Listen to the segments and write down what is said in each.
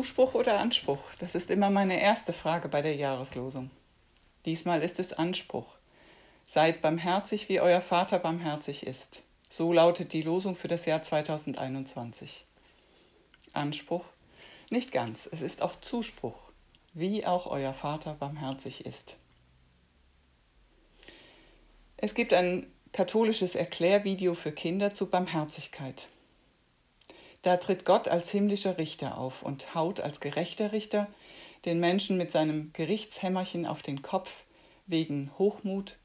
Zuspruch oder Anspruch? Das ist immer meine erste Frage bei der Jahreslosung. Diesmal ist es Anspruch. Seid barmherzig, wie euer Vater barmherzig ist. So lautet die Losung für das Jahr 2021. Anspruch? Nicht ganz, es ist auch Zuspruch, wie auch euer Vater barmherzig ist. Es gibt ein katholisches Erklärvideo für Kinder zu Barmherzigkeit. Da tritt Gott als himmlischer Richter auf und haut als gerechter Richter den Menschen mit seinem Gerichtshämmerchen auf den Kopf wegen Hochmut,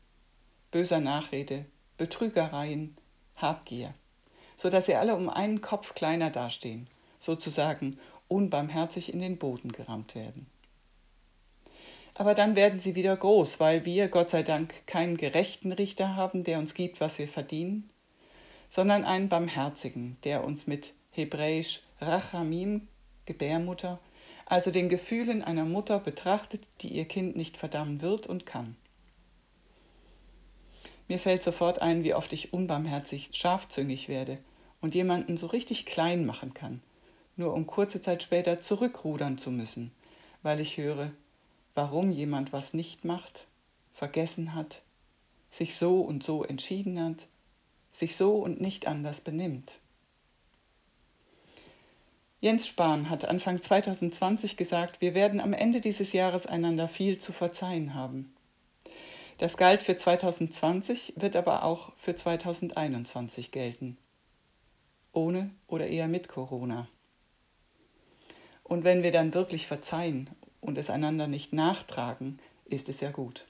böser Nachrede, Betrügereien, Habgier, so dass sie alle um einen Kopf kleiner dastehen, sozusagen unbarmherzig in den Boden gerammt werden. Aber dann werden sie wieder groß, weil wir, Gott sei Dank, keinen gerechten Richter haben, der uns gibt, was wir verdienen, sondern einen barmherzigen, der uns mit hebräisch Rachamim, Gebärmutter, also den Gefühlen einer Mutter betrachtet, die ihr Kind nicht verdammen wird und kann. Mir fällt sofort ein, wie oft ich unbarmherzig scharfzüngig werde und jemanden so richtig klein machen kann, nur um kurze Zeit später zurückrudern zu müssen, weil ich höre, warum jemand was nicht macht, vergessen hat, sich so und so entschieden hat, sich so und nicht anders benimmt. Jens Spahn hat Anfang 2020 gesagt, wir werden am Ende dieses Jahres einander viel zu verzeihen haben. Das galt für 2020, wird aber auch für 2021 gelten. Ohne oder eher mit Corona. Und wenn wir dann wirklich verzeihen und es einander nicht nachtragen, ist es ja gut.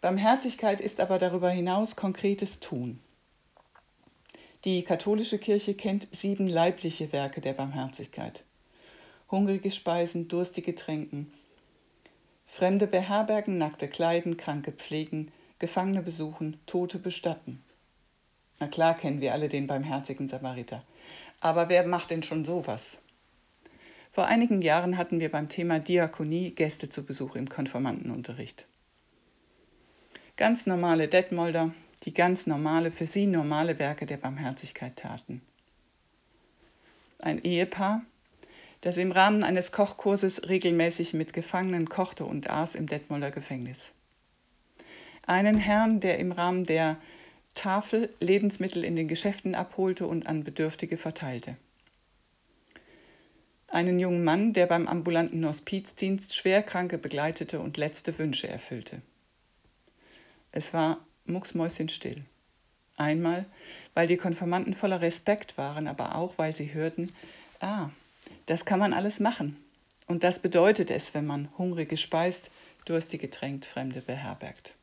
Barmherzigkeit ist aber darüber hinaus konkretes Tun. Die katholische Kirche kennt sieben leibliche Werke der Barmherzigkeit. Hungrige Speisen, durstige Tränken, Fremde beherbergen, Nackte kleiden, Kranke pflegen, Gefangene besuchen, Tote bestatten. Na klar kennen wir alle den barmherzigen Samariter. Aber wer macht denn schon sowas? Vor einigen Jahren hatten wir beim Thema Diakonie Gäste zu Besuch im Konformantenunterricht. Ganz normale Detmolder, die ganz normale, für sie normale Werke der Barmherzigkeit taten. Ein Ehepaar, das im Rahmen eines Kochkurses regelmäßig mit Gefangenen kochte und aß im Detmolder Gefängnis. Einen Herrn, der im Rahmen der Tafel Lebensmittel in den Geschäften abholte und an Bedürftige verteilte. Einen jungen Mann, der beim ambulanten Hospizdienst Schwerkranke begleitete und letzte Wünsche erfüllte. Es war mucksmäuschenstill. Einmal, weil die Konformanten voller Respekt waren, aber auch, weil sie hörten, ah, das kann man alles machen. Und das bedeutet es, wenn man Hungrige speist, Durstige tränkt, Fremde beherbergt.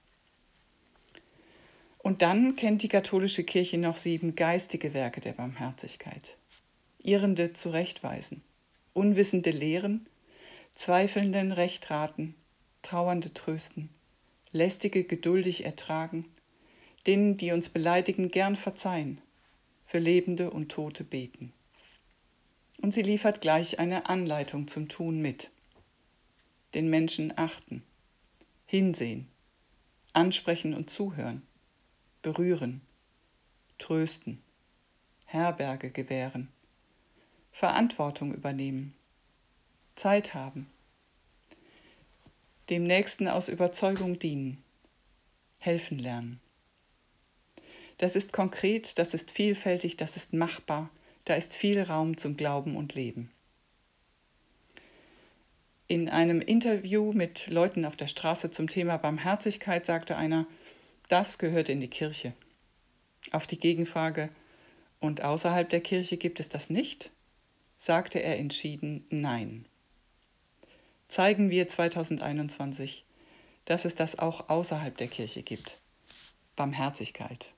Und dann kennt die katholische Kirche noch sieben geistige Werke der Barmherzigkeit. Irrende zurechtweisen, Unwissende lehren, Zweifelnden Recht raten, Trauernde trösten, Lästige geduldig ertragen, denen, die uns beleidigen, gern verzeihen, für Lebende und Tote beten und sie liefert gleich eine Anleitung zum Tun mit. Den Menschen achten, hinsehen, ansprechen und zuhören, berühren, trösten, Herberge gewähren, Verantwortung übernehmen, Zeit haben, dem Nächsten aus Überzeugung dienen, helfen lernen. Das ist konkret, das ist vielfältig, das ist machbar, da ist viel Raum zum Glauben und Leben. In einem Interview mit Leuten auf der Straße zum Thema Barmherzigkeit sagte einer, das gehört in die Kirche. Auf die Gegenfrage, und außerhalb der Kirche gibt es das nicht? sagte er entschieden Nein. Zeigen wir 2021, dass es das auch außerhalb der Kirche gibt. Barmherzigkeit.